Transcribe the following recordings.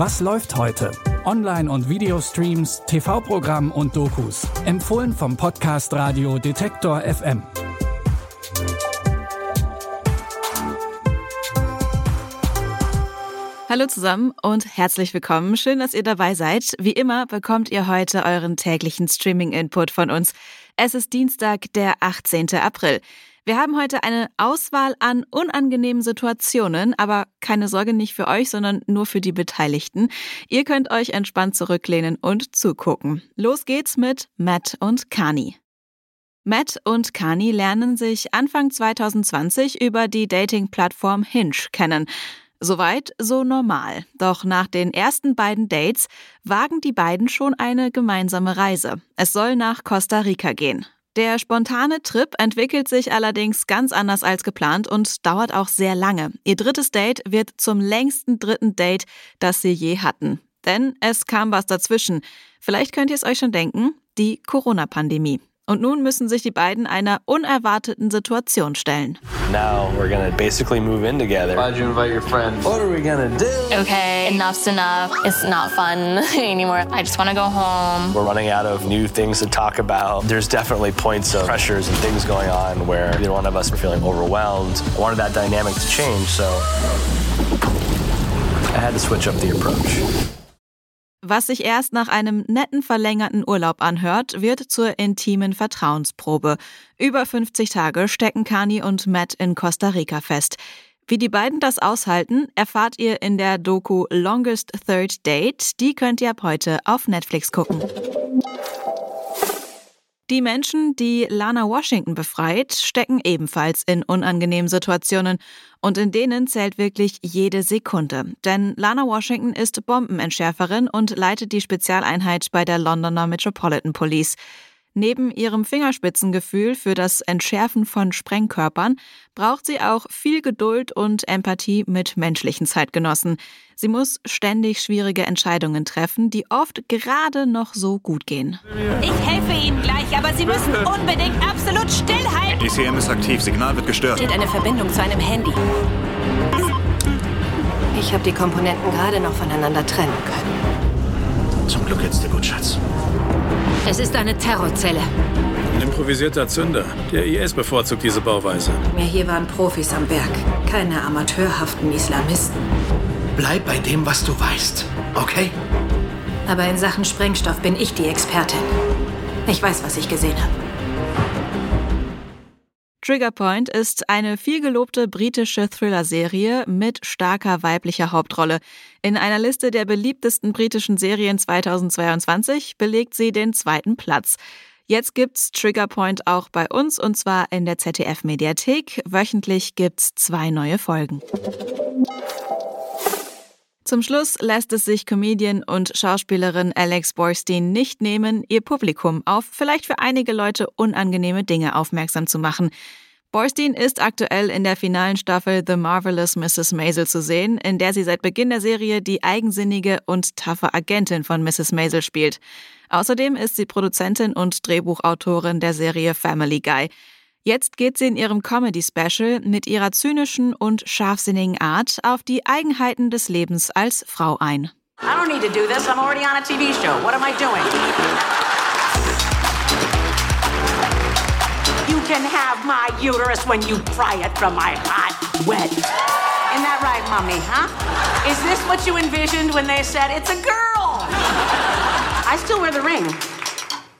Was läuft heute? Online- und Videostreams, TV-Programm und Dokus. Empfohlen vom Podcast Radio Detektor FM. Hallo zusammen und herzlich willkommen. Schön, dass ihr dabei seid. Wie immer bekommt ihr heute euren täglichen Streaming-Input von uns. Es ist Dienstag, der 18. April. Wir haben heute eine Auswahl an unangenehmen Situationen, aber keine Sorge nicht für euch, sondern nur für die Beteiligten. Ihr könnt euch entspannt zurücklehnen und zugucken. Los geht's mit Matt und Kani. Matt und Kani lernen sich Anfang 2020 über die Dating-Plattform Hinge kennen. Soweit so normal. Doch nach den ersten beiden Dates wagen die beiden schon eine gemeinsame Reise. Es soll nach Costa Rica gehen. Der spontane Trip entwickelt sich allerdings ganz anders als geplant und dauert auch sehr lange. Ihr drittes Date wird zum längsten dritten Date, das sie je hatten. Denn es kam was dazwischen. Vielleicht könnt ihr es euch schon denken, die Corona-Pandemie. Und nun müssen sich die beiden einer unerwarteten Situation stellen. Now we're gonna basically move in together. Why'd you invite your friends? What are we gonna do? Okay, enough's enough. It's not fun anymore. I just want to go home. We're running out of new things to talk about. There's definitely points of pressures and things going on where either one of us are feeling overwhelmed. I wanted that dynamic to change, so I had to switch up the approach. Was sich erst nach einem netten verlängerten Urlaub anhört, wird zur intimen Vertrauensprobe. Über 50 Tage stecken Kani und Matt in Costa Rica fest. Wie die beiden das aushalten, erfahrt ihr in der Doku Longest Third Date. Die könnt ihr ab heute auf Netflix gucken. Die Menschen, die Lana Washington befreit, stecken ebenfalls in unangenehmen Situationen und in denen zählt wirklich jede Sekunde. Denn Lana Washington ist Bombenentschärferin und leitet die Spezialeinheit bei der Londoner Metropolitan Police. Neben ihrem Fingerspitzengefühl für das Entschärfen von Sprengkörpern braucht sie auch viel Geduld und Empathie mit menschlichen Zeitgenossen. Sie muss ständig schwierige Entscheidungen treffen, die oft gerade noch so gut gehen. Ich helfe Ihnen gleich, aber Sie müssen unbedingt absolut stillhalten. DCM ist aktiv, Signal wird gestört. Steht eine Verbindung zu einem Handy. Ich habe die Komponenten gerade noch voneinander trennen können. Zum Glück geht's dir gut, Schatz. Es ist eine Terrorzelle. Ein improvisierter Zünder. Der IS bevorzugt diese Bauweise. Mir hier waren Profis am Werk, keine amateurhaften Islamisten. Bleib bei dem, was du weißt, okay? Aber in Sachen Sprengstoff bin ich die Expertin. Ich weiß, was ich gesehen habe. Trigger Point ist eine vielgelobte britische Thriller-Serie mit starker weiblicher Hauptrolle. In einer Liste der beliebtesten britischen Serien 2022 belegt sie den zweiten Platz. Jetzt gibt's Trigger Point auch bei uns und zwar in der ZDF Mediathek. Wöchentlich gibt's zwei neue Folgen. Zum Schluss lässt es sich Comedian und Schauspielerin Alex Borstein nicht nehmen, ihr Publikum auf vielleicht für einige Leute unangenehme Dinge aufmerksam zu machen. Borstein ist aktuell in der finalen Staffel The Marvelous Mrs. Maisel zu sehen, in der sie seit Beginn der Serie die eigensinnige und taffe Agentin von Mrs. Maisel spielt. Außerdem ist sie Produzentin und Drehbuchautorin der Serie Family Guy. Jetzt geht sie in ihrem Comedy-Special mit ihrer zynischen und scharfsinnigen Art auf die Eigenheiten des Lebens als Frau ein. I don't need to do this. I'm already on a TV show. What am I doing? You can have my uterus when you pry it from my hot, wet. Isn't that right, Mommy, huh? Is this what you envisioned when they said it's a girl? I still wear the ring.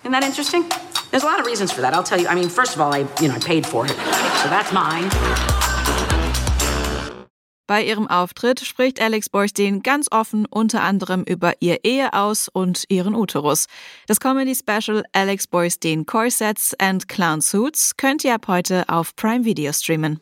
Isn't that interesting? There's a lot of reasons for that. I'll tell you. I mean, first of all, I, you know, I paid for it. So that's mine. Bei ihrem Auftritt spricht Alex Borstein ganz offen unter anderem über ihr Ehe aus und ihren Uterus. Das Comedy-Special Alex Borstein Corsets and Clown Suits könnt ihr ab heute auf Prime Video streamen.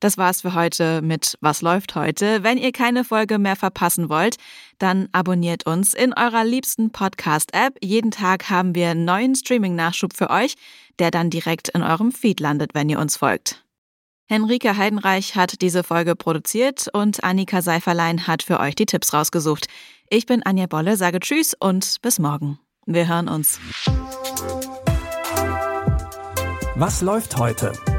Das war's für heute mit Was läuft heute. Wenn ihr keine Folge mehr verpassen wollt, dann abonniert uns in eurer liebsten Podcast-App. Jeden Tag haben wir einen neuen Streaming-Nachschub für euch, der dann direkt in eurem Feed landet, wenn ihr uns folgt. Henrike Heidenreich hat diese Folge produziert und Annika Seiferlein hat für euch die Tipps rausgesucht. Ich bin Anja Bolle, sage Tschüss und bis morgen. Wir hören uns. Was läuft heute?